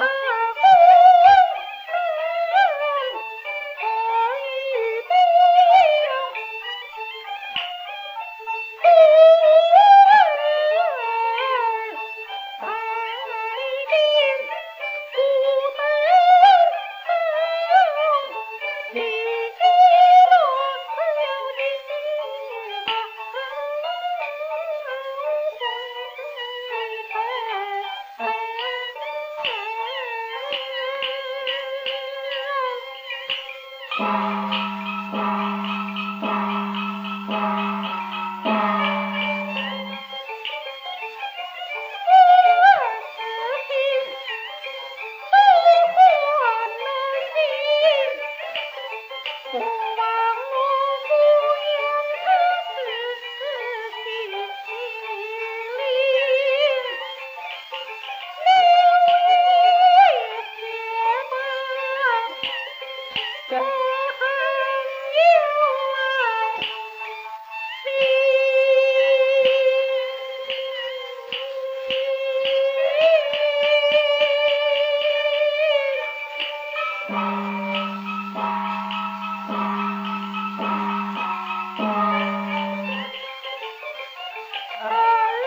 Bye. Thank you. Bye.